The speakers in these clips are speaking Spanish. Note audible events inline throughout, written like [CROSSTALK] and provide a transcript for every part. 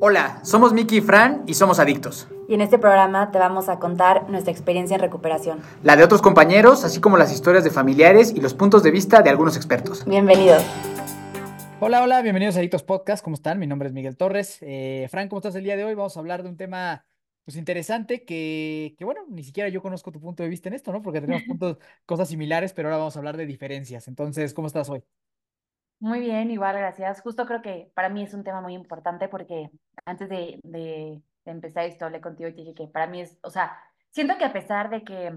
Hola, somos Miki y Fran y somos adictos. Y en este programa te vamos a contar nuestra experiencia en recuperación. La de otros compañeros, así como las historias de familiares y los puntos de vista de algunos expertos. Bienvenidos. Hola, hola, bienvenidos a Adictos Podcast. ¿Cómo están? Mi nombre es Miguel Torres. Eh, Fran, ¿cómo estás el día de hoy? Vamos a hablar de un tema pues interesante que, que, bueno, ni siquiera yo conozco tu punto de vista en esto, ¿no? Porque tenemos [LAUGHS] puntos, cosas similares, pero ahora vamos a hablar de diferencias. Entonces, ¿cómo estás hoy? Muy bien, igual, gracias. Justo creo que para mí es un tema muy importante porque antes de, de, de empezar esto hablé contigo y te dije que para mí es, o sea, siento que a pesar de que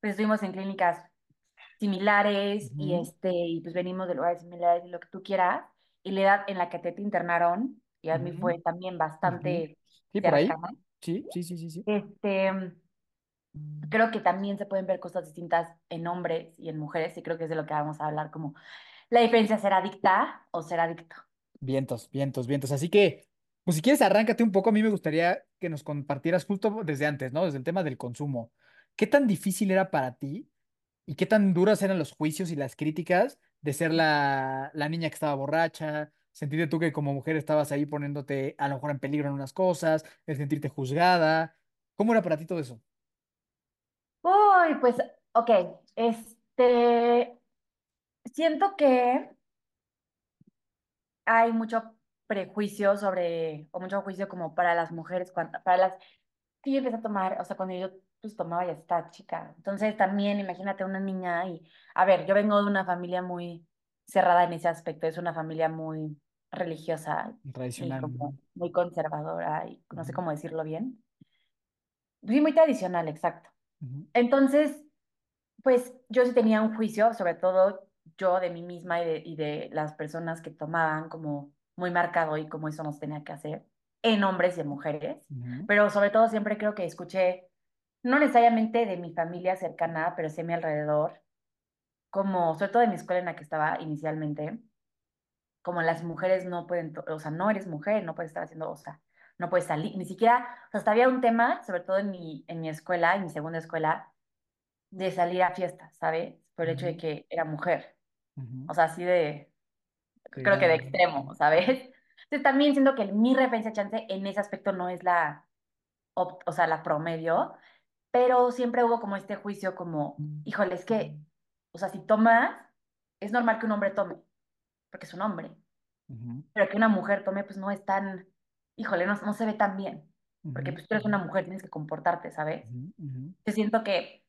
pues estuvimos en clínicas similares y este y pues venimos de lugares similares y lo que tú quieras y la edad en la que te, te internaron y a mí fue también bastante Sí, por ahí. Sí, sí, sí, sí, sí. Este, creo que también se pueden ver cosas distintas en hombres y en mujeres y creo que es de lo que vamos a hablar como la diferencia ser adicta o ser adicto. Vientos, vientos, vientos. Así que, pues si quieres, arráncate un poco. A mí me gustaría que nos compartieras justo desde antes, ¿no? Desde el tema del consumo. ¿Qué tan difícil era para ti y qué tan duras eran los juicios y las críticas de ser la, la niña que estaba borracha? Sentirte tú que como mujer estabas ahí poniéndote a lo mejor en peligro en unas cosas, el sentirte juzgada. ¿Cómo era para ti todo eso? Uy, pues, ok, este, siento que hay mucho prejuicio sobre, o mucho juicio como para las mujeres, para las que yo empecé a tomar, o sea, cuando yo pues tomaba ya estaba chica. Entonces también imagínate una niña y, a ver, yo vengo de una familia muy cerrada en ese aspecto, es una familia muy religiosa Tradicional. Como muy conservadora y no sé ujú, cómo decirlo bien. Sí, muy tradicional, exacto. ujú. Entonces, pues yo sí tenía un juicio, sobre todo yo de mí misma y de, y de las personas que tomaban como muy marcado y como eso nos tenía que hacer, en hombres y en mujeres, pero sobre todo siempre creo que escuché, no necesariamente de mi familia cercana, pero sí a mi alrededor, como sobre todo de mi escuela en la que estaba inicialmente, como las mujeres no pueden, o sea, no eres mujer, no puedes estar haciendo, o sea, no puedes salir, ni siquiera, o sea, hasta había un tema, sobre todo en mi, en mi escuela, en mi segunda escuela, de salir a fiestas, ¿sabes? Por el hecho de que era mujer. Ujú. O sea, así de, De creo que de extremo, ¿sabes? Entonces también siento que mi referencia chance en ese aspecto no es la, opt- o sea, la promedio, pero siempre hubo como este juicio como, híjole, es que, o sea, si tomas, es normal que un hombre tome, porque es un hombre, Ujú, pero que una mujer tome, pues no es tan, híjole, no, no se ve tan bien, porque pues tú eres una mujer, tienes que comportarte, ¿sabes? ujú, ujú. Yo siento que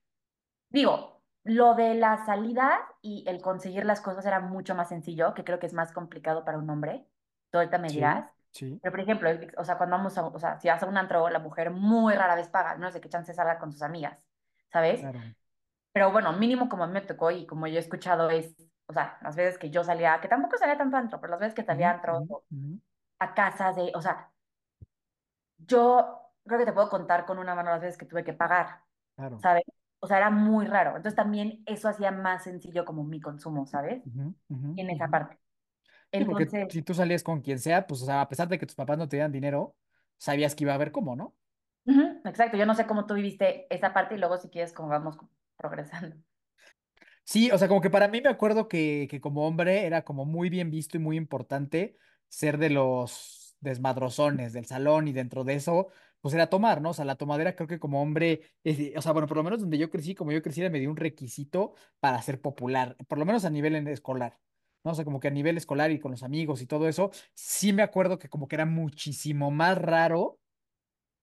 Digo, lo de la salida y el conseguir las cosas era mucho más sencillo, que creo que es más complicado para un hombre. Tú ahorita me dirás. sí, Pero, por ejemplo, o sea, cuando vamos a, o sea, si vas a un antro, la mujer muy rara vez paga, no sé qué chance salga con sus amigas, ¿sabes? claro. Pero bueno, mínimo como a mí me tocó y como yo he escuchado es, o sea, las veces que yo salía, que tampoco salía tanto antro, pero las veces que salía a Ujú, antros ujú, o ujú, a casas de, o sea, yo creo que te puedo contar con una mano las veces que tuve que pagar, Claro. ¿sabes? O sea, era muy raro. Entonces también eso hacía más sencillo como mi consumo, ¿sabes? Ujú, ujú, En esa parte. Sí, porque Entonces, si tú salías con quien sea, pues, o sea, a pesar de que tus papás no te dieran dinero, sabías que iba a haber cómo, ¿no? exacto. Yo no sé cómo tú viviste esa parte y luego si quieres como vamos progresando. Sí, o sea, como que para mí me acuerdo que, que como hombre era como muy bien visto y muy importante ser de los desmadrozones del salón y dentro de eso, pues era tomar, ¿no? O sea, la tomadera creo que como hombre, es- o sea, bueno, por lo menos donde yo crecí, como yo crecí, era medio un requisito para ser popular, por lo menos a nivel escolar, ¿no? O sea, como que a nivel escolar y con los amigos y todo eso, sí me acuerdo que como que era muchísimo más raro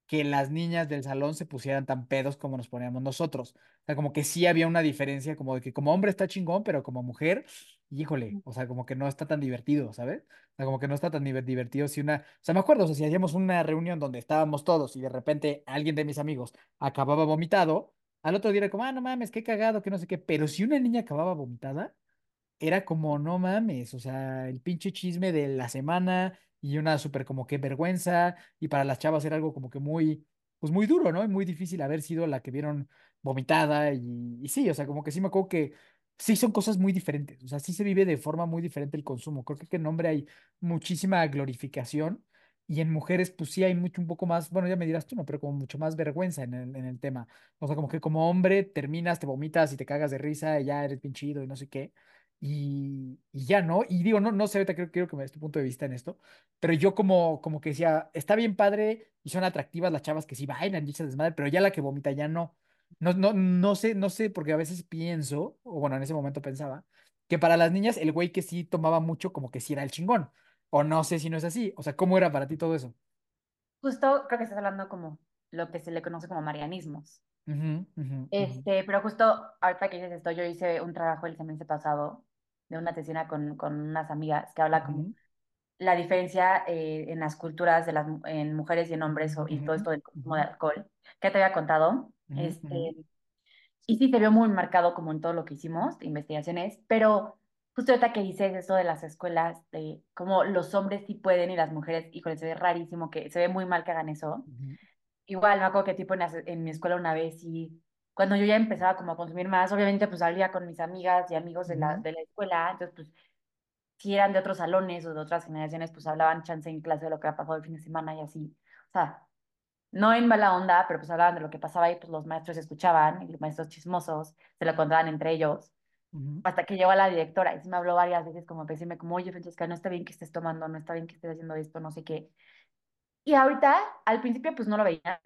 que las niñas del salón se pusieran tan pedos como nos poníamos nosotros. O sea, como que sí había una diferencia, como de que como hombre está chingón, pero como mujer, híjole, o sea, como que no está tan divertido, ¿sabes? O sea, como que no está tan diver- divertido si una... O sea, me acuerdo, o sea, si hacíamos una reunión donde estábamos todos y de repente alguien de mis amigos acababa vomitado, al otro día era como, ah, no mames, qué cagado, que no sé qué, pero si una niña acababa vomitada era como, no mames, o sea, el pinche chisme de la semana y una súper como que vergüenza, y para las chavas era algo como que muy, pues muy duro, ¿no? Y muy difícil haber sido la que vieron vomitada, y, sí, o sea, como que sí me acuerdo que sí son cosas muy diferentes, o sea, sí se vive de forma muy diferente el consumo. Creo que en hombre hay muchísima glorificación. Y en mujeres, pues sí hay mucho, un poco más, bueno, ya me dirás tú, ¿no? Pero como mucho más vergüenza en el, en el tema. O sea, como que como hombre terminas, te vomitas y te cagas de risa y ya eres pinchido y no sé qué y, ya, ¿no? Y digo, no, no sé, ahorita creo, quiero que me des tu punto de vista en esto, pero yo como, como que decía, está bien padre y son atractivas las chavas que sí bailan y se desmadre, pero ya la que vomita ya no. No, no, no sé, no sé, porque a veces pienso, o bueno, en ese momento pensaba, que para las niñas el güey que sí tomaba mucho como que sí era el chingón, o no sé si no es así, o sea, ¿cómo era para ti todo eso? Justo creo que estás hablando como lo que se le conoce como marianismos. Este, pero justo ahorita que dices esto, yo hice un trabajo el semestre pasado de una tesina con, con unas amigas que habla como la diferencia eh, en las culturas de las en mujeres y en hombres o- y todo esto del consumo de alcohol que te había contado. Este, y sí se vio muy marcado como en todo lo que hicimos investigaciones, pero justo ahorita que dices esto de las escuelas, de cómo los hombres sí pueden y las mujeres, híjole, se ve rarísimo que se ve muy mal que hagan eso. Igual me acuerdo que tipo en, las- en mi escuela una vez y cuando yo ya empezaba como a consumir más, obviamente pues salía con mis amigas y amigos de la, de la escuela, entonces pues si eran de otros salones o de otras generaciones, pues hablaban chance en clase de lo que había pasado el fin de semana y así. O sea, no en mala onda, pero pues hablaban de lo que pasaba y pues los maestros escuchaban y los maestros chismosos se lo contaban entre ellos. ujú, Hasta que llegó la directora y sí me habló varias veces como para decirme como, oye, Francesca, no está bien que estés tomando, no está bien que estés haciendo esto, no sé qué. Y ahorita, al principio pues no lo veía,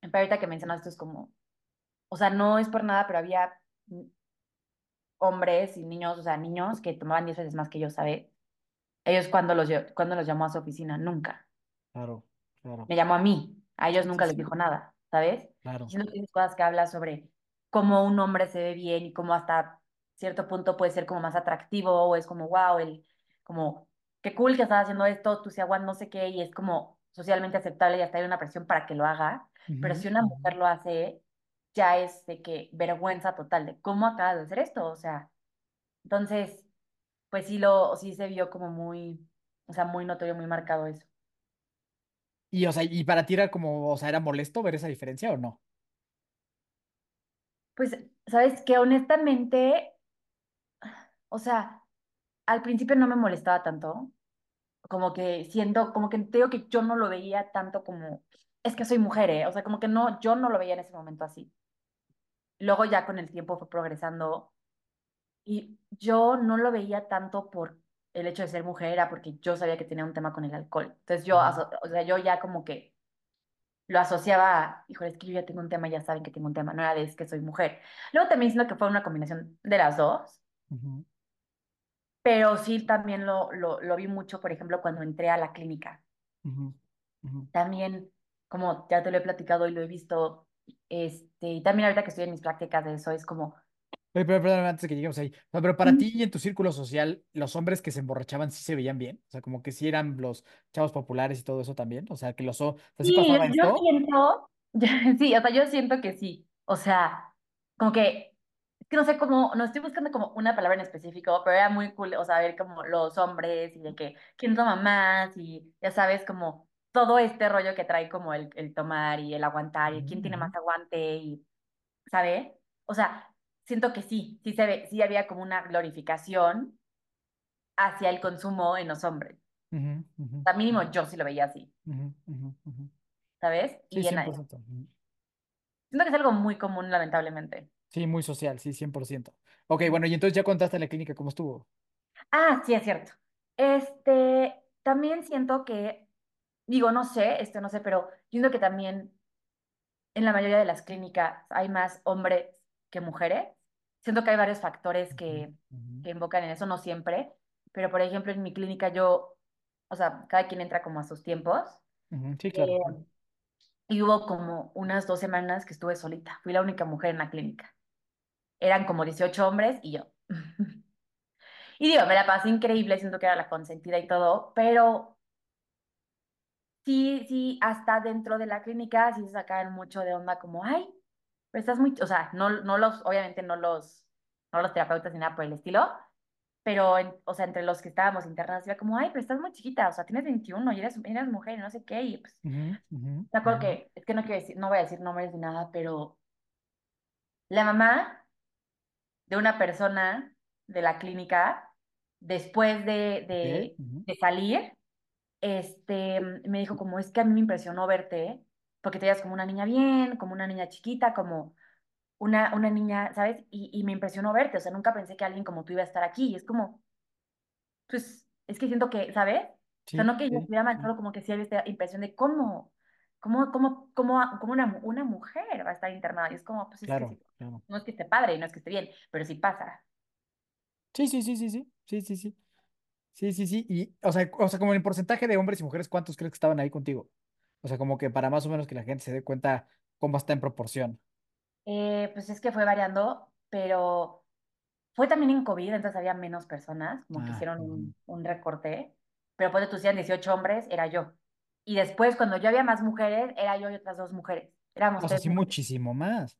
pero ahorita que mencionas esto es como, o sea, no es por nada, pero había hombres y niños, o sea, niños que tomaban 10 veces más que yo, ¿sabes? Ellos cuando los, cuando los llamó a su oficina, nunca. Claro, claro, Me llamó a mí, a ellos sí, nunca les sí, dijo nada, ¿sabes? Claro. siento que cosas que habla sobre cómo un hombre se ve bien y cómo hasta cierto punto puede ser como más atractivo o es como, wow, el, como, qué cool que estás haciendo esto, tú se aguantas no sé qué, y es como socialmente aceptable y hasta hay una presión para que lo haga, pero si una mujer lo hace, ya es de que vergüenza total de cómo acabas de hacer esto, o sea, entonces, pues sí lo, sí se vio como muy, o sea, muy notorio, muy marcado eso. Y, o sea, y para ti era como, o sea, ¿era molesto ver esa diferencia o no? Pues, sabes que honestamente, o sea, al principio no me molestaba tanto, como que siento, como que te digo que yo no lo veía tanto como, es que soy mujer, ¿eh? O sea, como que no, yo no lo veía en ese momento así. Luego ya con el tiempo fue progresando y yo no lo veía tanto por el hecho de ser mujer, era porque yo sabía que tenía un tema con el alcohol. Entonces yo, o sea, yo ya como que lo asociaba a, híjole, es que yo ya tengo un tema, ya saben que tengo un tema, no era de es que soy mujer. Luego también siento que fue una combinación de las dos. ujú, Pero sí también lo, lo, lo vi mucho, por ejemplo, cuando entré a la clínica. ujú, ujú. También, como ya te lo he platicado y lo he visto, este, y también ahorita que estoy en mis prácticas de eso, es como, Oye, pero perdóname antes de que lleguemos ahí. No, pero para ti y en tu círculo social, los hombres que se emborrachaban sí se veían bien. O sea, como que sí eran los chavos populares y todo eso también. O sea, que los, o sea, sí sí, yo siento, [LAUGHS] sí, o sea, yo siento que sí. O sea, como que, que no sé cómo, no estoy buscando como una palabra en específico, pero era muy cool, o sea, ver como los hombres y de que quién toma más y ya sabes, como todo este rollo que trae como el, el tomar y el aguantar y quién tiene más aguante y ¿sabe? O sea, siento que sí, sí se ve, sí había como una glorificación hacia el consumo en los hombres. O sea, mínimo yo sí lo veía así. ¿sabes? Sí, Y en, siento que es algo muy común, lamentablemente. Sí, muy social, sí, 100%. Ok, bueno, y entonces ya contaste la clínica, ¿cómo estuvo? Ah, sí, es cierto. Este, también siento que, digo, no sé, esto no sé, pero yo siento que también en la mayoría de las clínicas hay más hombres que mujeres. Siento que hay varios factores que, que invocan en eso, no siempre, pero por ejemplo en mi clínica yo, o sea, cada quien entra como a sus tiempos. Sí, claro. eh, y hubo como unas dos semanas que estuve solita. Fui la única mujer en la clínica. Eran como 18 hombres y yo. [LAUGHS] Y digo, me la pasé increíble, siento que era la consentida y todo, pero sí, sí, hasta dentro de la clínica sí se sacaban mucho de onda como, ay, pero estás muy, o sea, no, no los, obviamente no los, no los terapeutas ni nada por el estilo, pero, en- o sea, entre los que estábamos internados, era como, ay, pero estás muy chiquita, o sea, tienes 21 y eres, eres mujer y no sé qué, y pues, Ujú, ujú, me acuerdo ujú. que, es que no quiero decir, no voy a decir nombres ni nada, pero la mamá de una persona de la clínica, después de, de, ujú, de salir, este, me dijo como, es que a mí me impresionó verte, porque te veías como una niña bien, como una niña chiquita, como una, una niña, ¿sabes? Y, y me impresionó verte, o sea, nunca pensé que alguien como tú iba a estar aquí. Y es como, pues, es que siento que, ¿sabes? O sea, Sí, no que yo sí, estuviera mal, sí, solo como que sí había esta impresión de cómo, cómo, cómo, cómo, cómo una, una mujer va a estar internada. Y es como, pues es que claro, sí, claro. no es que esté padre y no es que esté bien, pero sí pasa. Sí, sí, sí, sí, sí, sí, sí, sí. Sí, sí, sí. Y, o sea, o sea, como en el porcentaje de hombres y mujeres, ¿cuántos crees que estaban ahí contigo? O sea, como que para más o menos que la gente se dé cuenta cómo está en proporción. Eh, pues es que fue variando, pero fue también en COVID, entonces había menos personas, como que Ah, hicieron un, un recorte, pero pues tú decían 18 hombres, era yo. Y después, cuando yo había más mujeres, era yo y otras dos mujeres. Éramos O sea, tres sí, mujeres. muchísimo más.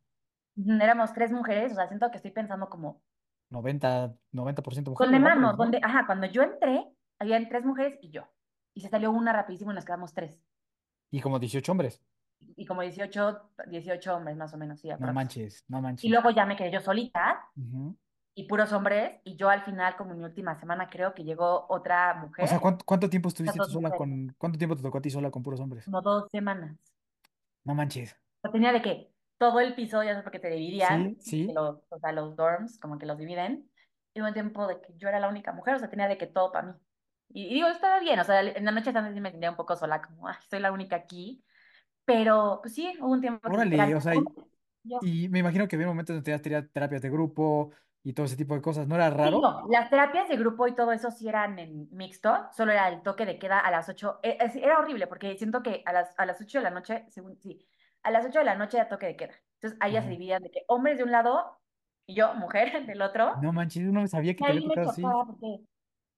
Éramos tres mujeres, o sea, siento que estoy pensando como, noventa noventa por ciento ¿dónde mujeres, más? hombres, ¿Dónde? ¿no? Ajá, cuando yo entré, habían tres mujeres y yo. Y se salió una rapidísimo y nos quedamos tres. Y como 18 hombres. Y como 18 18 hombres más o menos, sí, No manches, no Y manches. luego ya me quedé yo solita Ujú. Y puros hombres. Y yo al final, como en mi última semana, creo que llegó otra O sea, mujer, ¿cuánto, cuánto tiempo estuviste tú sola mujeres, con... ¿Cuánto tiempo te tocó a ti sola con puros hombres? como dos semanas. No manches. O tenía de que todo el piso, ya sé porque te dividían, Sí, que sí. los, o sea, los dorms, como que los dividen. Y hubo un tiempo de que yo era la única mujer, o sea, tenía de que todo para mí. Y, y digo, estaba bien, o sea, en la noche también me sentía un poco sola, como, ay, soy la única aquí. Pero, pues sí, hubo un tiempo que Órale, literal, o sea, y, y me imagino que había momentos donde tenías tera- terapias de grupo y todo ese tipo de cosas. ¿No era Sí, raro? no, las terapias de grupo y todo eso sí eran en mixto, solo era el toque de queda a las 8. Eh, es- Era horrible porque siento que a las, a las 8 de la noche, según, sí, a las 8 de la noche era toque de queda. Entonces ahí ya se dividían de que hombres de un lado y yo, mujer, [LAUGHS] del otro. No manches, no sabía que te había tocado así. porque,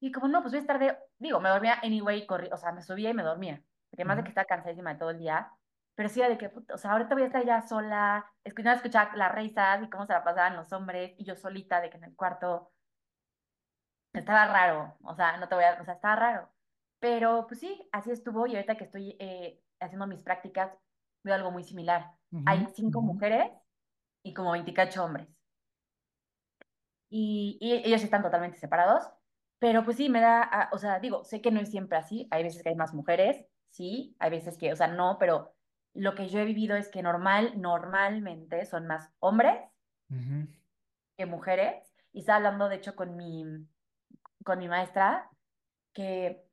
y como no, pues voy a estar de, digo, me dormía anyway, corrí, o sea, me subía y me dormía, porque más de que estaba cansadísima de todo el día, pero sí era de que, puta, o sea, ahorita voy a estar ya sola, escuchando escuchar las risas y cómo se la pasaban los hombres, y yo solita de que en el cuarto. Estaba raro, o sea, no te voy a, o sea, estaba raro. Pero pues sí, así estuvo y ahorita que estoy eh, haciendo mis prácticas, veo algo muy similar. Hay cinco mujeres y como 28 hombres. Y, y ellos están totalmente separados, pero pues sí, me da, ah, o sea, digo, sé que no es siempre así, hay veces que hay más mujeres, sí, hay veces que, o sea, no, pero lo que yo he vivido es que normal, normalmente son más hombres que mujeres. Y estaba hablando, de hecho, con mi, con mi maestra que,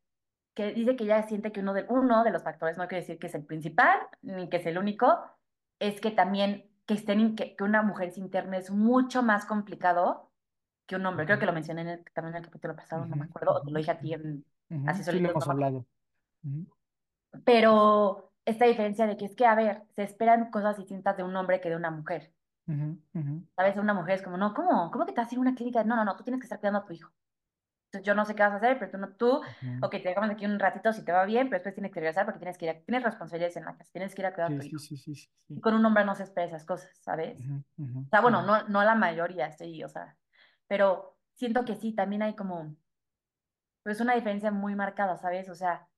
que dice que ella siente que uno de, uno de los factores, no quiere decir que es el principal, ni que es el único, es que también que, estén, que, que una mujer se interne es mucho más complicado que un hombre. Creo que lo mencioné en el, también en el capítulo pasado, no me acuerdo, o te lo dije a ti en, así Sí, lo solito, hemos hablado. Pero esta diferencia de que es que, a ver, se esperan cosas distintas de un hombre que de una mujer. ujú, ujú, ¿Sabes? Una mujer es como, no, ¿cómo? ¿Cómo que te vas a ir a una clínica? No, no, no, tú tienes que estar cuidando a tu hijo. Entonces, yo no sé qué vas a hacer, pero tú, no, tú, ujú. ok, te dejamos aquí un ratito si te va bien, pero después tienes que regresar porque tienes que ir a- tienes responsabilidades en la casa, tienes que ir a cuidar a Sí, tu sí, hijo. sí, sí, sí, Y con un hombre no se espera esas cosas, ¿sabes? O sea, bueno, no, no la mayoría, estoy, o sea, pero siento que sí, también hay como, pues una diferencia muy marcada, ¿sabes? O sea,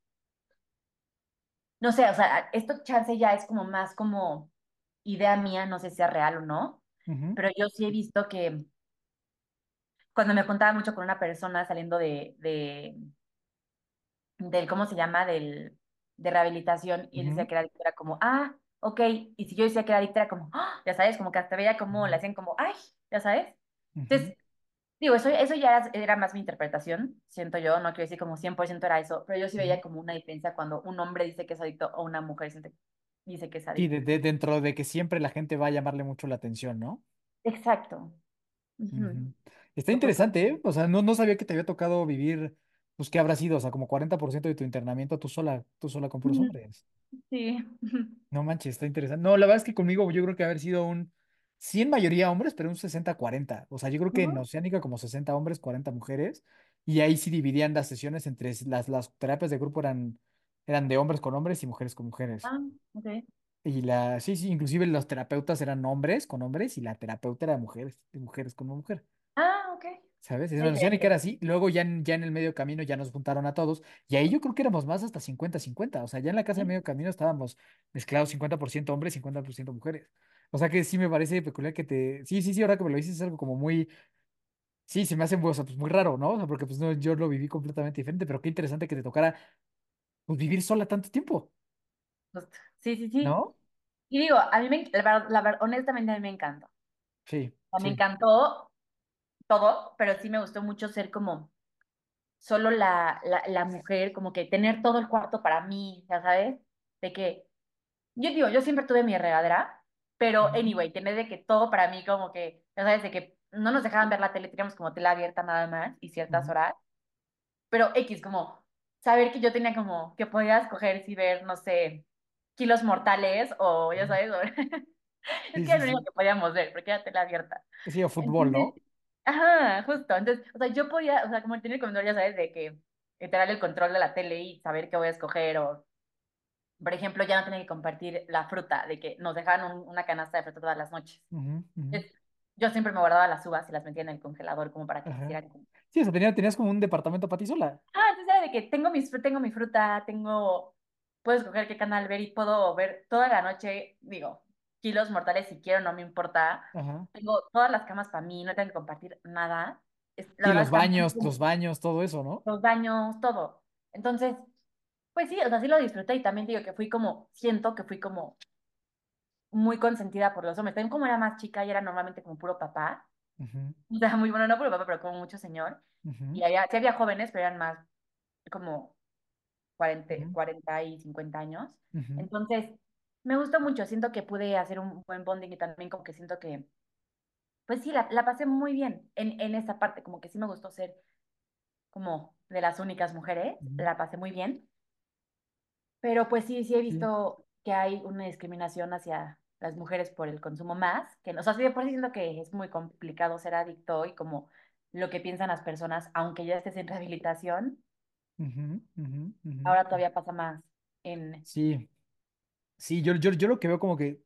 no sé, o sea, esto chance ya es como más como idea mía, no sé si es real o no, pero yo sí he visto que cuando me juntaba mucho con una persona saliendo de, de del, ¿cómo se llama? Del, de rehabilitación, y él decía ujú, que era adicto, era como, ah, ok, y si yo decía que era adicto, era como, "Ah", ya sabes, como que hasta veía como le ujú, hacían como, ay, ya sabes. Entonces, digo, eso, eso ya era, era más mi interpretación, siento yo, no quiero decir como 100% era eso, pero yo sí veía como una diferencia cuando un hombre dice que es adicto o una mujer dice que es adicto. de, de- dentro de que siempre la gente va a llamarle mucho la atención, ¿no? Exacto. Está interesante, ¿eh? O sea, no, no sabía que te había tocado vivir, pues, ¿qué habrá sido? O sea, como 40% de tu internamiento tú sola, tú sola con puros hombres. sí. [LAUGHS] No manches, está interesante. No, la verdad es que conmigo yo creo que haber sido un 100 mayoría hombres, pero un sesenta cuarenta O sea, yo creo que en Ujú. Oceánica como 60 hombres, 40 mujeres. Y ahí sí dividían las sesiones entre las, las terapias de grupo eran, eran de hombres con hombres y mujeres con mujeres. Ah, ok. Y la, sí, sí, inclusive los terapeutas eran hombres con hombres y la terapeuta era de mujeres, de mujeres con mujer. Ah, ok. ¿Sabes? En Está Oceánica era así. Luego ya en, ya en el medio camino ya nos juntaron a todos. Y ahí yo creo que éramos más hasta cincuenta cincuenta O sea, ya en la casa de Sí. medio camino estábamos mezclados 50% hombres, 50% mujeres. O sea que sí me parece peculiar que te... Sí, sí, sí, ahora que me lo dices es algo como muy... Sí, se me hace o sea, pues muy raro, ¿no? O sea, porque pues no, yo lo viví completamente diferente, pero qué interesante que te tocara pues, vivir sola tanto tiempo, Justo. Sí, sí, sí. ¿no? Y digo, a mí me, la verdad, la verdad, honestamente a mí me encantó. Sí, O sea, me encantó todo, pero sí me gustó mucho ser como solo la, la, la mujer, como que tener todo el cuarto para mí, ya sabes, de que yo digo, yo siempre tuve mi regadera, pero anyway, tener de que todo para mí como que, ya sabes, de que no nos dejaban ver la tele, teníamos como tela abierta nada más y ciertas horas, pero X, como saber que yo tenía como que podía escoger si ver, no sé, Kilos Mortales o ya sabes, o- [LAUGHS] es Sí, que era sí, lo único sí. que podíamos ver, porque era tela abierta. Sí, o fútbol, Entonces, ¿no? ajá, justo, entonces, o sea, yo podía, o sea, como tener el control, ya sabes, de que literal el control de la tele y saber qué voy a escoger o por ejemplo, ya no tenía que compartir la fruta, de que nos dejaban un- una canasta de fruta todas las noches. Ujú, ujú. Entonces, yo siempre me guardaba las uvas y las metía en el congelador como para que se Ajá. hicieran. Sí, o sea, tenía- tenías como un departamento para ti sola. Ah, entonces era de que tengo, mis, tengo mi fruta, tengo... Puedo escoger qué canal ver y puedo ver toda la noche, digo, kilos mortales si quiero, no me importa. Tengo todas las camas para mí, no tengo que compartir nada. La Sí, los baños, los baños, todo eso, ¿no? Los baños, todo. Entonces, pues sí, o sea, sí lo disfruté y también digo que fui como, siento que fui como muy consentida por los hombres. También como era más chica y era normalmente como puro papá. O sea, muy bueno, no puro papá, pero como mucho señor. ujú, Y había, sí había jóvenes, pero eran más como cuarenta ujú, 40 y 50 años. Entonces, me gustó mucho. Siento que pude hacer un buen bonding y también como que siento que, pues sí, la, la pasé muy bien en, en esa parte. Como que sí me gustó ser como de las únicas mujeres. La pasé muy bien. Pero pues sí, sí he visto que hay una discriminación hacia las mujeres por el consumo más, que no, o sea, sí de por sí siento que es muy complicado ser adicto y como lo que piensan las personas, aunque ya estés en rehabilitación, ahora todavía pasa más en... Sí, sí, yo, yo, yo lo que veo como que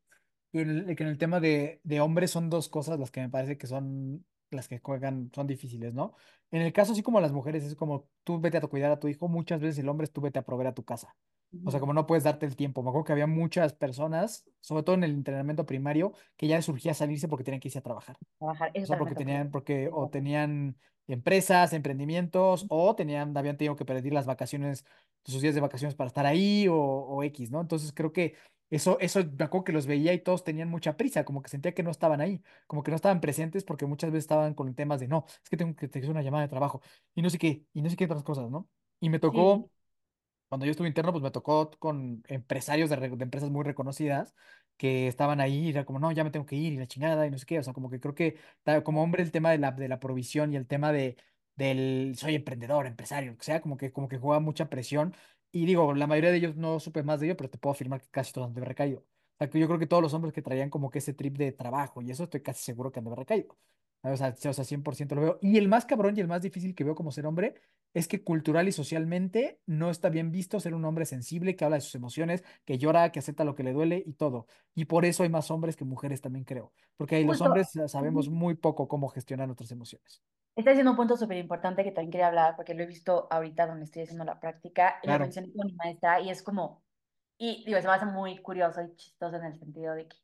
en el, que en el tema de, de hombres son dos cosas las que me parece que son las que juegan, son difíciles, ¿no? En el caso, así como las mujeres, es como tú vete a cuidar a tu hijo, muchas veces el hombre es tú vete a proveer a tu casa. O sea, como no puedes darte el tiempo. Me acuerdo que había muchas personas, sobre todo en el entrenamiento primario, que ya surgía salirse porque tenían que irse a trabajar. trabajar, O sea, porque tenían, porque o tenían empresas, emprendimientos, o tenían, habían tenido que pedir las vacaciones, sus días de vacaciones para estar ahí, o, o X, ¿no? Entonces creo que eso, eso me acuerdo que los veía y todos tenían mucha prisa, como que sentía que no estaban ahí, como que no estaban presentes porque muchas veces estaban con temas de no, es que tengo que hacer una llamada de trabajo, y no sé qué, y no sé qué otras cosas, ¿no? Y me Sí, tocó cuando yo estuve interno, pues me tocó con empresarios de, de empresas muy reconocidas que estaban ahí y era como, no, ya me tengo que ir y la chingada y no sé qué. O sea, como que creo que como hombre el tema de la, de la provisión y el tema de, del soy emprendedor, empresario, que sea, como que, como que juega mucha presión. Y digo, la mayoría de ellos no supe más de ello, pero te puedo afirmar que casi todos han de haber recaído. O sea, que yo creo que todos los hombres que traían como que ese trip de trabajo y eso estoy casi seguro que han de haber recaído. O sea, o sea, 100% lo veo. Y el más cabrón y el más difícil que veo como ser hombre es que cultural y socialmente no está bien visto ser un hombre sensible, que habla de sus emociones, que llora, que acepta lo que le duele y todo. Y por eso hay más hombres que mujeres también creo, porque ahí los hombres sabemos muy poco cómo gestionar nuestras emociones. Está diciendo un punto súper importante que también quería hablar, porque lo he visto ahorita donde estoy haciendo la práctica, y lo mencioné con mi maestra, y es como, y digo, se me hace muy curioso y chistoso en el sentido de que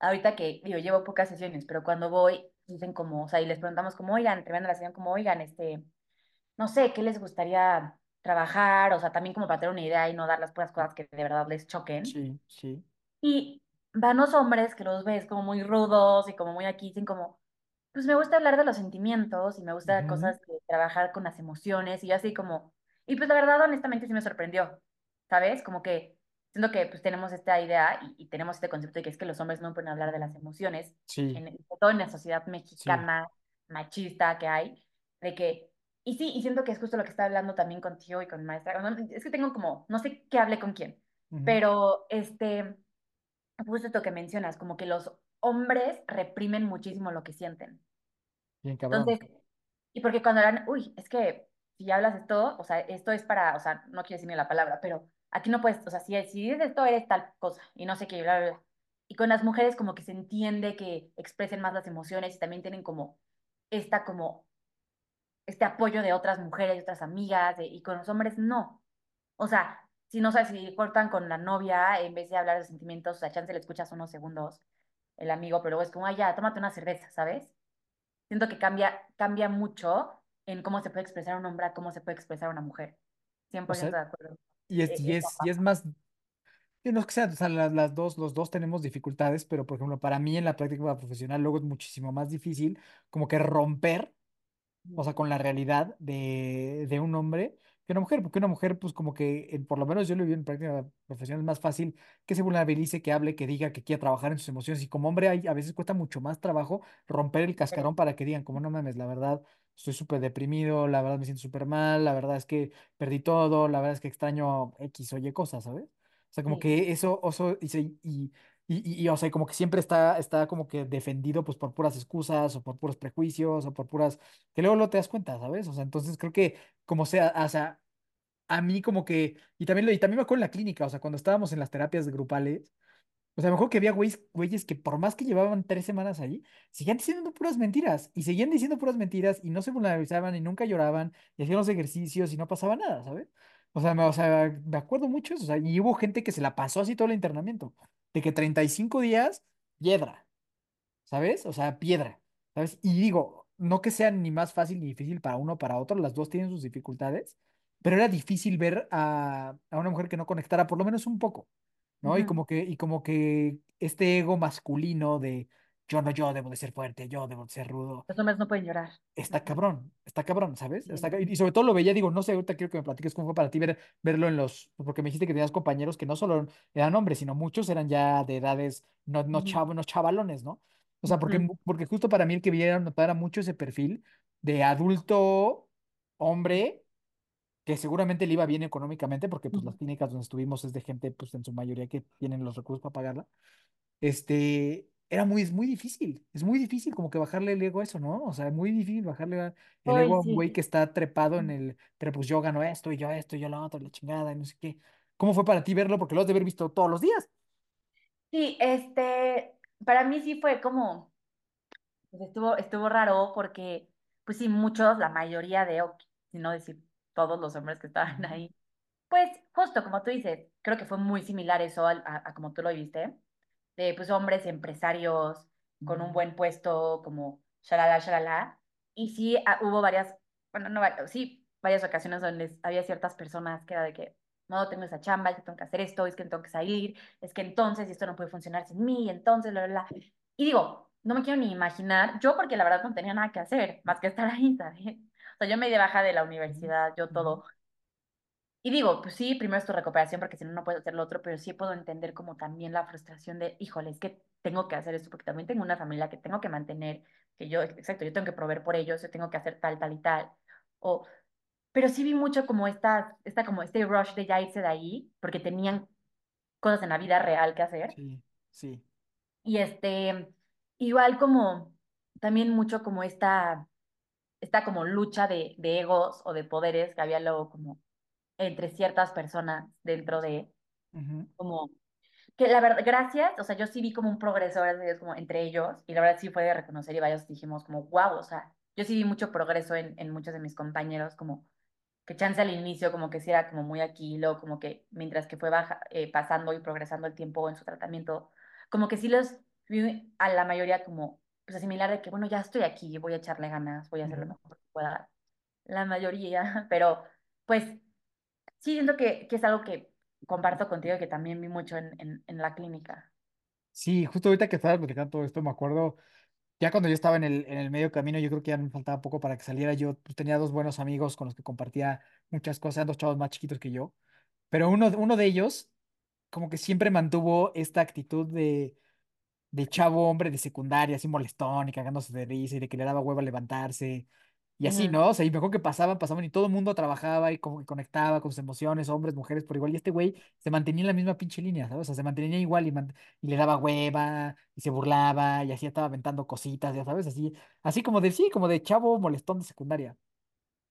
ahorita que, digo, llevo pocas sesiones, pero cuando voy, dicen como, o sea, y les preguntamos como, oigan, terminando la sesión, como, oigan, este, no sé, ¿qué les gustaría trabajar? O sea, también como para tener una idea y no dar las puras cosas que de verdad les choquen. sí, sí. Y van los hombres que los ves como muy rudos y como muy aquí, dicen como, pues me gusta hablar de los sentimientos y me gusta cosas de trabajar con las emociones y yo así como, y pues la verdad, honestamente sí me sorprendió, ¿sabes? Como que siento que pues tenemos esta idea y, y tenemos este concepto de que es que los hombres no pueden hablar de las emociones, Sí, en, todo en la sociedad sí. mexicana, machista que hay, de que, y sí, y siento que es justo lo que está hablando también contigo y con maestra, es que tengo como, no sé qué hable con quién, ujú, pero este, justo esto que mencionas, como que los hombres reprimen muchísimo lo que sienten. Bien cabrón. Entonces, y porque cuando eran, uy, es que si hablas esto, o sea, esto es para, o sea, no quiero decir ni la palabra, pero aquí no puedes, o sea, si, si dices esto, eres tal cosa, y no sé qué, bla, bla, bla. Y con las mujeres como que se entiende que expresen más las emociones y también tienen como esta, como, este apoyo de otras mujeres, de otras amigas, de- y con los hombres no. O sea, si no sabes si cortan con la novia, en vez de hablar de sentimientos, o sea, chance le escuchas unos segundos el amigo, pero luego es como, ay, ya, tómate una cerveza, ¿sabes? Siento que cambia, cambia mucho en cómo se puede expresar un hombre a cómo se puede expresar una mujer. cien O sea, de acuerdo. Y es, y esa es, y es más. No es que sea, o sea, las, las dos, los dos tenemos dificultades, pero por ejemplo, para mí en la práctica profesional luego es muchísimo más difícil como que romper o sea, con la realidad de, de un hombre que una mujer, porque una mujer, pues como que, eh, por lo menos yo lo vi en práctica profesional, es más fácil que se vulnerabilice, que hable, que diga, que quiera trabajar en sus emociones. Y como hombre, hay, a veces cuesta mucho más trabajo romper el cascarón para que digan, como no mames, la verdad, estoy súper deprimido, la verdad me siento súper mal, la verdad es que perdí todo, la verdad es que extraño X o Y cosas, ¿sabes? O sea, como Sí, que eso, oso, y, se- y, y, y, y, o sea, como que siempre está, está como que defendido pues por puras excusas o por puros prejuicios o por puras que luego no te das cuenta, ¿sabes? O sea, entonces creo que como sea, o sea, a mí como que, y también, lo, y también me acuerdo en la clínica, o sea, cuando estábamos en las terapias grupales, o sea, mejor que había güeyes, güeyes que por más que llevaban tres semanas ahí, seguían diciendo puras mentiras, y seguían diciendo puras mentiras, y no se vulnerabilizaban, y nunca lloraban, y hacían los ejercicios, y no pasaba nada, ¿sabes? O sea, me, o sea, me acuerdo mucho eso, o sea, y hubo gente que se la pasó así todo el internamiento, de que 35 días, piedra. ¿sabes? O sea, piedra, ¿sabes? Y digo, no que sea ni más fácil ni difícil para uno o para otro, las dos tienen sus dificultades, pero era difícil ver a, a una mujer que no conectara por lo menos un poco, ¿no? Y Ujú. como que, y como que este ego masculino de yo no, yo debo de ser fuerte, yo debo de ser rudo, Los hombres no pueden llorar. está Ujú. cabrón, está cabrón, ¿sabes? Está Sí. y sobre todo lo veía, digo, no sé, ahorita quiero que me platiques cómo fue para ti ver, verlo en los, porque me dijiste que tenías compañeros que no solo eran hombres, sino muchos eran ya de edades, no, no, Ujú. no chavalones, ¿no? O sea, porque, Ujú. mu- porque justo para mí el que notar era mucho ese perfil de adulto hombre que seguramente le iba bien económicamente, porque pues las clínicas donde estuvimos es de gente, pues en su mayoría que tienen los recursos para pagarla este, era muy, es muy difícil, es muy difícil como que bajarle el ego a eso, ¿no? O sea, es muy difícil bajarle el ego Hoy a un güey sí. que está trepado en el, pero pues yo gano esto y yo esto y yo lo otro, la chingada y no sé qué. ¿Cómo fue para ti verlo? Porque lo has de haber visto todos los días. Sí, este, para mí sí fue como, pues estuvo, estuvo raro porque, pues sí, muchos, la mayoría de, si no decir todos los hombres que estaban ahí, pues justo como tú dices, creo que fue muy similar eso al- a, a como tú lo viste, de pues hombres empresarios con un buen puesto, como shalala, shalala, y sí ah, hubo varias, bueno, no, sí, varias ocasiones donde había ciertas personas que era de que, no, tengo esa chamba, es que tengo que hacer esto, es que tengo que salir, es que entonces esto no puede funcionar sin mí, entonces, bla, bla, bla. Y digo, no me quiero ni imaginar, yo porque la verdad no tenía nada que hacer, más que estar ahí, ¿sabes? Sea, yo me di de baja de la universidad, yo todo. Y digo, pues sí, primero es tu recuperación porque si no, no puedes hacer lo otro, pero sí puedo entender como también la frustración de, híjole, es que tengo que hacer esto porque también tengo una familia que tengo que mantener, que yo, exacto, yo tengo que proveer por ellos, yo tengo que hacer tal, tal y tal. O, pero sí vi mucho como esta, esta, como este rush de ya irse de ahí porque tenían cosas en la vida real que hacer. Sí, sí. Y este, igual como, también mucho como esta, esta como lucha de, de egos o de poderes que había luego como entre ciertas personas dentro de como que la verdad, gracias, o sea, yo sí vi como un progreso, gracias a Dios, como entre ellos, y la verdad sí fue de reconocer y varios dijimos como, wow, o sea, yo sí vi mucho progreso en, en muchos de mis compañeros, como que chance al inicio, como que sí era como muy aquí, luego como que mientras que fue baja, eh, pasando y progresando el tiempo en su tratamiento, como que sí los vi a la mayoría como, pues asimilar de que, bueno, ya estoy aquí, voy a echarle ganas, voy a hacer lo mejor que pueda, la mayoría, [LAUGHS] pero pues Sí, siento que, que es algo que comparto contigo y que también vi mucho en, en, en la clínica. Sí, justo ahorita que estabas platicando todo esto, me acuerdo, ya cuando yo estaba en el, en el medio camino, yo creo que ya me faltaba poco para que saliera. Yo pues, tenía dos buenos amigos con los que compartía muchas cosas, dos chavos más chiquitos que yo. Pero uno, uno de ellos, como que siempre mantuvo esta actitud de, de chavo hombre de secundaria, así molestón y cagándose de risa y de que le daba hueva levantarse. Y así. ¿no? O sea, y mejor que pasaban, pasaban y todo el mundo trabajaba y como que conectaba con sus emociones, hombres, mujeres, por igual. Y este güey se mantenía en la misma pinche línea, ¿sabes? O sea, se mantenía igual y, man- y le daba hueva y se burlaba y así estaba aventando cositas, ya sabes, así, así como de sí, como de chavo molestón de secundaria.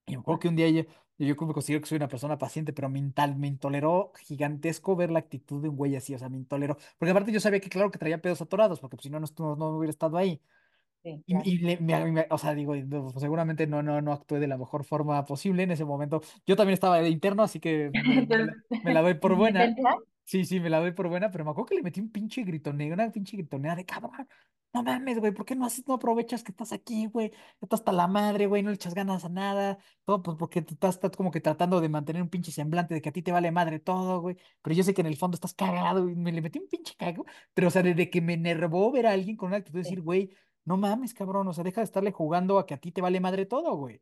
Y me acuerdo que un día yo, yo creo que considero que soy una persona paciente, pero me, intal- me intoleró gigantesco ver la actitud de un güey así, o sea, me intoleró. Porque aparte yo sabía que claro que traía pedos atorados, porque pues, si no, no, hubiera estado ahí. Sí, Y, claro. y le- me- me- o sea, digo, pues, seguramente no, no, no actué de la mejor forma posible en ese momento. Yo también estaba de interno, así que me, me la, doy por [LAUGHS] buena. Sí, sí, me la doy por buena, pero me acuerdo que le metí un pinche gritoneo, una pinche gritonera de cabrón. No mames, güey, ¿por qué no haces, no aprovechas que estás aquí, güey? Ya estás hasta la madre, güey, no le echas ganas a nada. Todo, pues porque tú estás, estás como que tratando de mantener un pinche semblante de que a ti te vale madre todo, güey. Pero yo sé que en el fondo estás cagado, y me le metí un pinche cago. Pero, o sea, desde que me enervó ver a alguien con una actitud de decir, güey, no mames, cabrón, o sea, deja de estarle jugando a que a ti te vale madre todo, güey.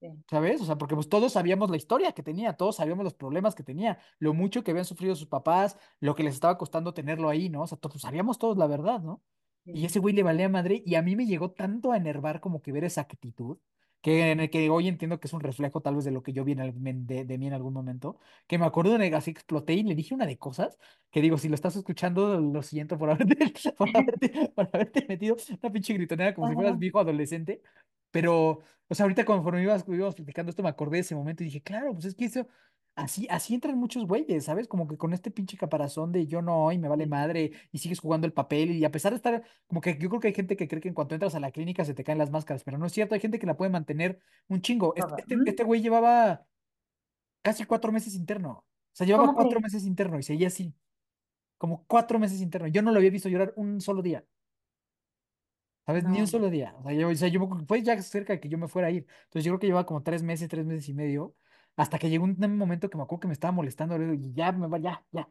Sí, ¿Sabes? O sea, porque pues todos sabíamos la historia que tenía, todos sabíamos los problemas que tenía, lo mucho que habían sufrido sus papás, lo que les estaba costando tenerlo ahí, ¿no? O sea, todos sabíamos todos la verdad, ¿no? Y ese güey le valía madre y a mí me llegó tanto a enervar como que ver esa actitud, que en el que hoy entiendo que es un reflejo tal vez de lo que yo vi en en- de, de mí en algún momento, que me acuerdo de así exploté y le dije una de cosas que digo, si lo estás escuchando, lo siento por haberte, [LAUGHS] por haberte, por haberte metido una pinche gritonera como si fueras Ajá, viejo adolescente, pero... O sea, ahorita conforme ibas, íbamos platicando esto, me acordé de ese momento y dije, claro, pues es que eso, así, así entran muchos güeyes, ¿sabes? Como que con este pinche caparazón de yo no, y me vale madre, y sigues jugando el papel, y a pesar de estar, como que yo creo que hay gente que cree que en cuanto entras a la clínica se te caen las máscaras, pero no es cierto, hay gente que la puede mantener un chingo. Este, este, este güey llevaba casi cuatro meses interno, o sea, llevaba ¿Cómo cuatro meses interno y seguía así, como cuatro meses interno. Yo no lo había visto llorar un solo día. ¿Sabes? Ni un No. solo día. O sea, yo, o sea, yo me- fue ya cerca de que yo me fuera a ir. Entonces yo creo que llevaba como tres meses, tres meses y medio, hasta que llegó un momento que me acuerdo que me estaba molestando luego, y ya me va, ya, ya.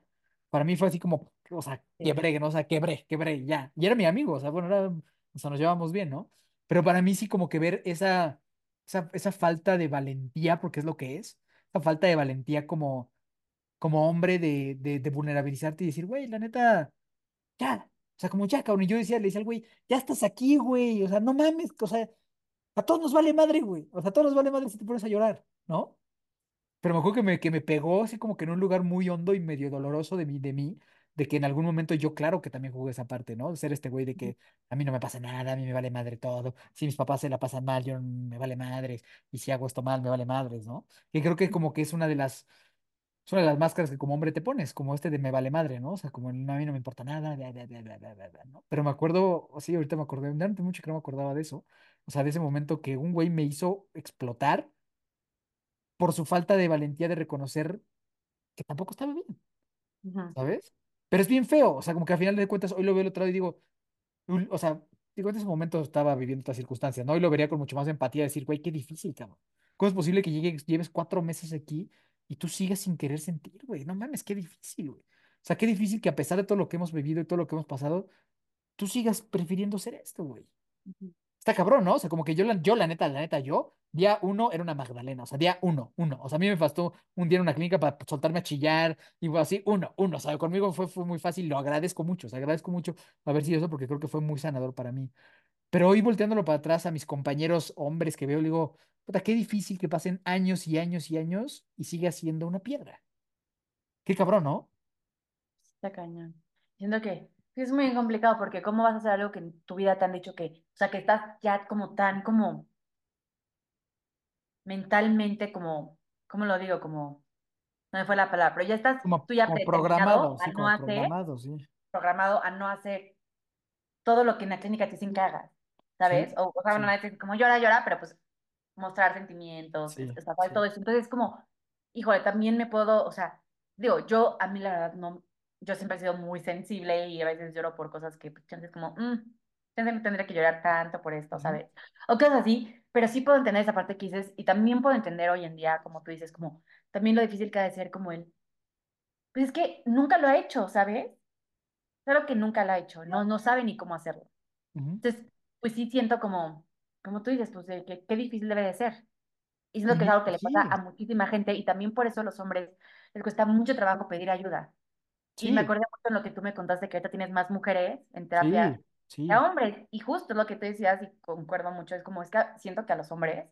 Para mí fue así como, o sea, Sí. quebré, ¿no? O sea, quebré, quebré, ya. Y era mi amigo, o sea, bueno, era, o sea, nos llevábamos bien, ¿no? Pero para mí sí como que ver esa, esa, esa falta de valentía, porque es lo que es, esa falta de valentía como, como hombre de, de, de vulnerabilizarte y decir, güey, la neta ya, o sea, como ya, cabrón, y yo decía, le decía al güey, ya estás aquí, güey, o sea, no mames, o sea, a todos nos vale madre, güey, o sea, a todos nos vale madre si te pones a llorar, ¿no? Pero me acuerdo que me, que me pegó así como que en un lugar muy hondo y medio doloroso de mí, de mí, de que en algún momento yo, claro que también jugué esa parte, ¿no? De ser este güey de que a mí no me pasa nada, a mí me vale madre todo, si mis papás se la pasan mal, yo no- me vale madres, y si hago esto mal, me vale madres, ¿no? Que creo que como que es una de las de las máscaras que como hombre te pones, como este de me vale madre, ¿no? O sea, como a mí no me importa nada, bla, bla, bla, bla, bla, bla, bla, ¿no? Pero me acuerdo, sí, ahorita me acordé, de antes mucho que no me acordaba de eso, o sea, de ese momento que un güey me hizo explotar por su falta de valentía de reconocer que tampoco estaba bien. ¿sabes? Pero es bien feo, o sea, como que al final de cuentas hoy lo veo el otro lado y digo, o sea, digo, en ese momento estaba viviendo otras circunstancias, ¿no? Hoy lo vería con mucho más empatía, decir, güey, qué difícil, cabrón. ¿Cómo es posible que llegues, lleves cuatro meses aquí y tú sigas sin querer sentir, güey? No mames, qué difícil, güey. O sea, qué difícil que a pesar de todo lo que hemos vivido y todo lo que hemos pasado, tú sigas prefiriendo ser esto, güey. Está cabrón, ¿no? O sea, como que yo, la, yo, la neta, la neta, yo, día uno era una Magdalena, o sea, día uno, uno. O sea, a mí me bastó un día en una clínica para soltarme a chillar y fue así, uno, uno. O sea, conmigo fue, fue muy fácil, lo agradezco mucho, o sea, agradezco mucho haber sido eso porque creo que fue muy sanador para mí. Pero hoy volteándolo para atrás a mis compañeros hombres que veo, digo, puta, qué difícil que pasen años y años y años y siga siendo una piedra. Qué cabrón, ¿no? Está cañón. Siento que es muy complicado porque ¿cómo vas a hacer algo que en tu vida te han dicho que, o sea, que estás ya como tan, como mentalmente, como, ¿cómo lo digo? Como, no me fue la palabra, pero ya estás Como, tú ya como programado, a sí, no como hacer, programado, sí. programado a no hacer todo lo que en la clínica te dicen que hagas, ¿sabes? Sí, O, o sea, bueno, sí, a veces como llora, llora, pero pues mostrar sentimientos, sí, todo eso. Entonces es como, híjole, también me puedo, o sea, digo, yo a mí la verdad no, yo siempre he sido muy sensible y a veces lloro por cosas que pues, chances como, mm, me tendría que llorar tanto por esto, ¿sabes? O cosas así, pero sí puedo entender esa parte que dices y también puedo entender hoy en día, como tú dices, como también lo difícil que ha de ser como él. Pues es que nunca lo ha hecho, ¿sabes? Claro que nunca lo ha hecho, no, no sabe ni cómo hacerlo. Entonces, pues sí siento como, como tú dices, pues que qué difícil debe de ser. Y siento que es algo que le pasa sí, a muchísima gente y también por eso a los hombres les cuesta mucho trabajo pedir ayuda. Y me sí, acordé mucho en lo que tú me contaste, que ahorita tienes más mujeres en terapia sí, que sí, a hombres. Y justo lo que tú decías y concuerdo mucho, es como es que siento que a los hombres,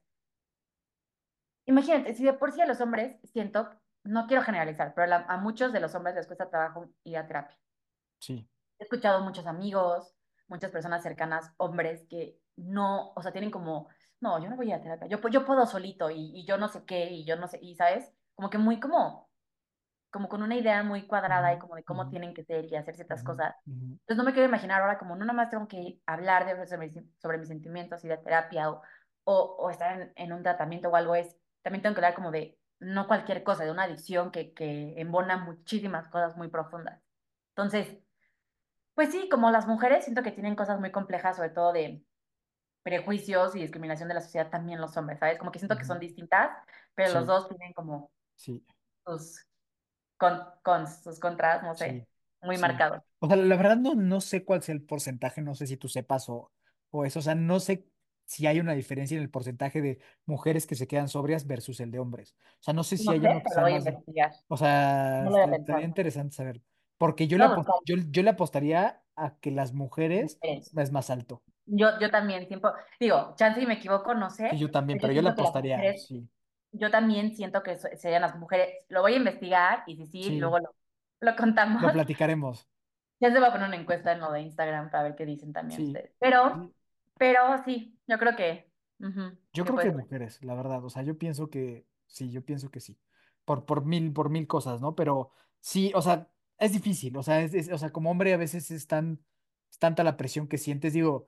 imagínate, si de por sí a los hombres siento, no quiero generalizar, pero la- a muchos de los hombres les cuesta trabajo ir a terapia. sí. He escuchado muchos amigos, muchas personas cercanas, hombres, que no, o sea, tienen como, no, yo no voy a terapia, yo, yo puedo solito y, y yo no sé qué, y yo no sé, y sabes, como que muy como, como con una idea muy cuadrada y como de cómo tienen que ser y hacer ciertas ujú, cosas. ujú, Entonces no me quiero imaginar ahora como no nada más tengo que hablar de, sobre, mis, sobre mis sentimientos y de terapia o, o, o estar en, en un tratamiento o algo, es, también tengo que hablar como de no cualquier cosa, de una adicción que, que embona muchísimas cosas muy profundas. Entonces, pues sí, como las mujeres, siento que tienen cosas muy complejas, sobre todo de prejuicios y discriminación de la sociedad, también los hombres, ¿sabes? Como que siento que son distintas, pero los dos tienen como sí. sus, con, con sus contras, no Sí, sé, muy marcados. O sea, la verdad no, no sé cuál sea el porcentaje, no sé si tú sepas o, o eso, o sea, no sé si hay una diferencia en el porcentaje de mujeres que se quedan sobrias versus el de hombres. O sea, no sé si No hay sé, uno que sea más, o sea, No estaría interesante saber, porque yo le, No, total, yo, yo le apostaría a que las mujeres es más alto. Yo, yo también, tiempo, digo, chance y me equivoco, no Sí, sé, yo también, pero yo pero yo le apostaría, mujeres, sí, yo también siento que serían las mujeres. Lo voy a investigar y si sí, sí, luego lo, lo lo contamos. platicaremos, [LAUGHS] Ya se va a poner una encuesta en lo de Instagram para ver qué dicen también sí. ustedes. Pero, Sí. pero sí, yo creo que, Yo que creo que ser. mujeres, la verdad. O sea, yo pienso que sí, yo pienso que sí. Por, por mil, por mil cosas, ¿no? Pero sí, o sea, es difícil. O sea, es, es- o sea, como hombre a veces es tan, es tanta la presión que sientes, digo,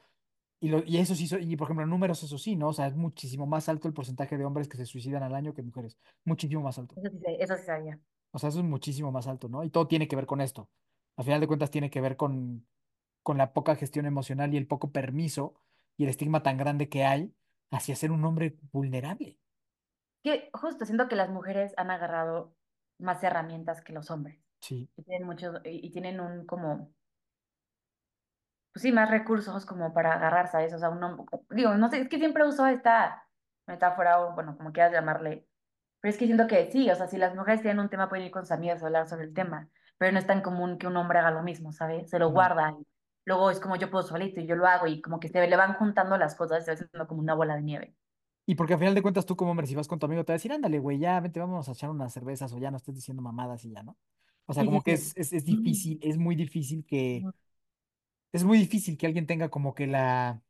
y, lo, y eso sí, y por ejemplo, en números, eso sí, ¿no? O sea, es muchísimo más alto el porcentaje de hombres que se suicidan al año que mujeres. Muchísimo más alto. Eso sí, eso sí sabía. O sea, eso es muchísimo más alto, ¿no? Y todo tiene que ver con esto. Al final de cuentas, tiene que ver con, con la poca gestión emocional y el poco permiso y el estigma tan grande que hay hacia ser un hombre vulnerable. Que justo siento que las mujeres han agarrado más herramientas que los hombres. Sí. Y tienen muchos, y y tienen un como pues sí, más recursos como para agarrar, ¿sabes? O sea, uno, digo, no sé, es que siempre uso esta metáfora o, bueno, como quieras llamarle, pero es que siento que sí, o sea, si las mujeres tienen un tema, pueden ir con sus amigas a hablar sobre el tema, pero no es tan común que un hombre haga lo mismo, ¿sabes? Se lo guarda y luego es como yo puedo solito y yo lo hago y como que se le van juntando las cosas y se va haciendo como una bola de nieve. Y porque al final de cuentas tú como hombre, si vas con tu amigo, te va a decir, ándale, güey, ya, vente, vamos a echar unas cervezas o ya no estés diciendo mamadas y ya, ¿no? O sea, Sí, sí, como que sí. es, es, es difícil, es muy difícil que, es muy difícil que alguien tenga como que la,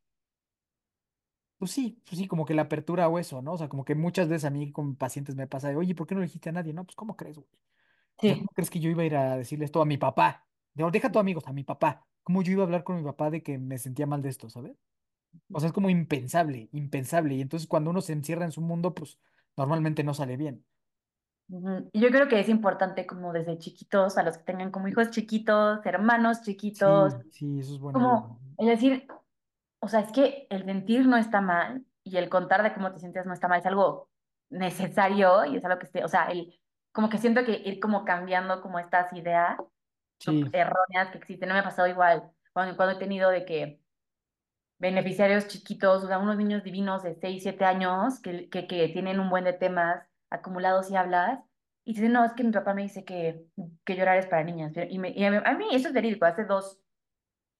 pues sí, pues sí, como que la apertura o eso, ¿no? O sea, como que muchas veces a mí con pacientes me pasa de, oye, ¿por qué no le dijiste a nadie? No, pues ¿cómo crees, güey? O sea, Sí. ¿cómo crees que yo iba a ir a decirle esto a mi papá? De, deja a tus amigos, a mi papá. ¿Cómo yo iba a hablar con mi papá de que me sentía mal de esto, ¿sabes? O sea, es como impensable, impensable. Y entonces cuando uno se encierra en su mundo, pues normalmente no sale bien. Yo creo que es importante como desde chiquitos, a los que tengan como hijos chiquitos, hermanos chiquitos, Sí, sí, eso es idea. como el decir, o sea, es que el sentir no está mal y el contar de cómo te sientes no está mal, es algo necesario y es algo que esté, o sea, el, como que siento que ir como cambiando como estas ideas Sí, erróneas que existen, no me ha pasado igual cuando, cuando he tenido de que beneficiarios chiquitos, o sea, unos niños divinos de 6 7 años que, que, que tienen un buen de temas acumulados y hablas, y dicen, no, es que mi papá me dice que, que llorar es para niñas, y, me, y a mí eso es verídico, hace dos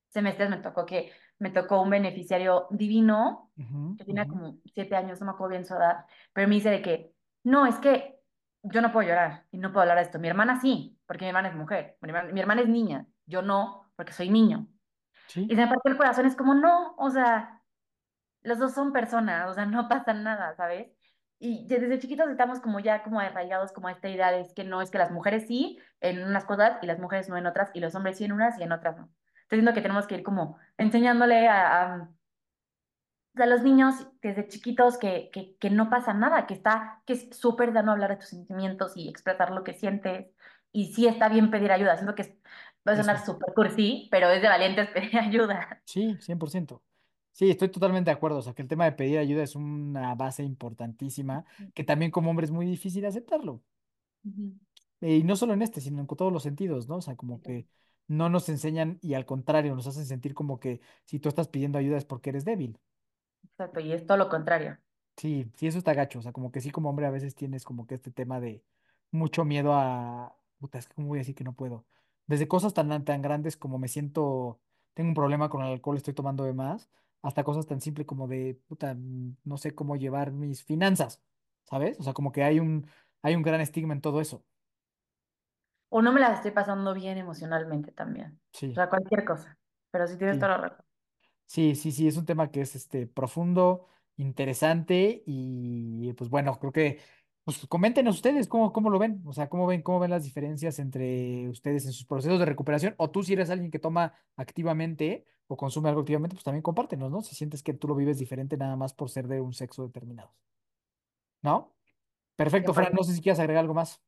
semestres me tocó que me tocó un beneficiario divino, que tenía como siete años, no me acuerdo bien su edad, pero me dice de que, no, es que yo no puedo llorar y no puedo hablar de esto. Mi hermana sí, porque mi hermana es mujer, mi hermana, mi hermana es niña, yo no, porque soy niño. Y se me parte el corazón, es como, no, o sea, los dos son personas, o sea, no pasa nada, ¿sabes? Y desde chiquitos estamos como ya como arraigados como a esta idea de es que no, es que las mujeres sí en unas cosas y las mujeres no en otras, y los hombres sí en unas y en otras no. Estoy diciendo que tenemos que ir como enseñándole a, a, a los niños desde chiquitos que, que, que no pasa nada, que está, que es súper sano hablar de tus sentimientos y expresar lo que sientes, y sí está bien pedir ayuda. Siento que es- va a sonar súper cursi, pero es de valientes [LAUGHS] pedir ayuda. Sí, 100%. Sí, estoy totalmente de acuerdo. O sea, que el tema de pedir ayuda es una base importantísima, que también como hombre es muy difícil aceptarlo. Ujú. Eh, Y no solo en este, sino en todos los sentidos, ¿no? O sea, como que no nos enseñan y al contrario, nos hacen sentir como que si tú estás pidiendo ayuda es porque eres débil. Exacto, y es todo lo contrario. Sí, sí, eso está gacho. O sea, como que sí, como hombre, a veces tienes como que este tema de mucho miedo a. Puta, es que ¿cómo voy a decir que no puedo? Desde cosas tan, tan grandes como me siento, tengo un problema con el alcohol, estoy tomando de más, hasta cosas tan simples como de, puta, mm, no sé cómo llevar mis finanzas, ¿sabes? O sea, como que hay un, hay un gran estigma en todo eso. O no me las estoy pasando bien emocionalmente también. O sea, cualquier cosa. Pero sí tienes sí. toda la razón. Sí, sí, sí, es un tema que es este profundo, interesante y pues bueno, creo que pues coméntenos ustedes cómo, cómo lo ven, o sea, cómo ven, cómo ven las diferencias entre ustedes en sus procesos de recuperación, o tú si eres alguien que toma activamente o consume algo activamente, pues también compártenos, ¿no? Si sientes que tú lo vives diferente nada más por ser de un sexo determinado, ¿no? Perfecto, Fran, no sé si quieres agregar algo más.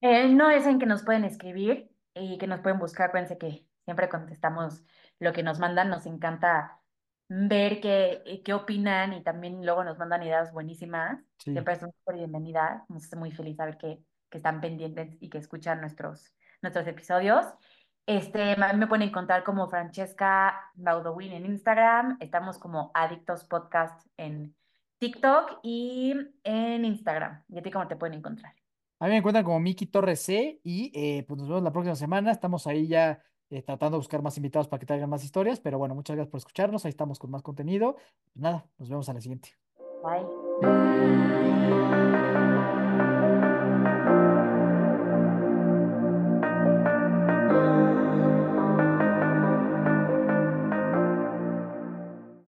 Eh, no es en que nos pueden escribir y que nos pueden buscar. Acuérdense que siempre contestamos lo que nos mandan. Nos encanta ver qué, eh, qué opinan y también luego nos mandan ideas buenísimas. Sí. Siempre son súper bienvenidas. Nos hace muy feliz saber que, que están pendientes y que escuchan nuestros, nuestros episodios. Este, a mí me pueden encontrar como Francesca Baudowin en Instagram. Estamos como Adictos Podcast en TikTok y en Instagram. ¿Y a ti cómo te pueden encontrar? A mí me encuentran como Miki Torres C y eh, pues nos vemos la próxima semana. Estamos ahí ya eh, tratando de buscar más invitados para que traigan más historias, pero bueno, muchas gracias por escucharnos. Ahí estamos con más contenido. Pues nada, nos vemos a la siguiente. Bye.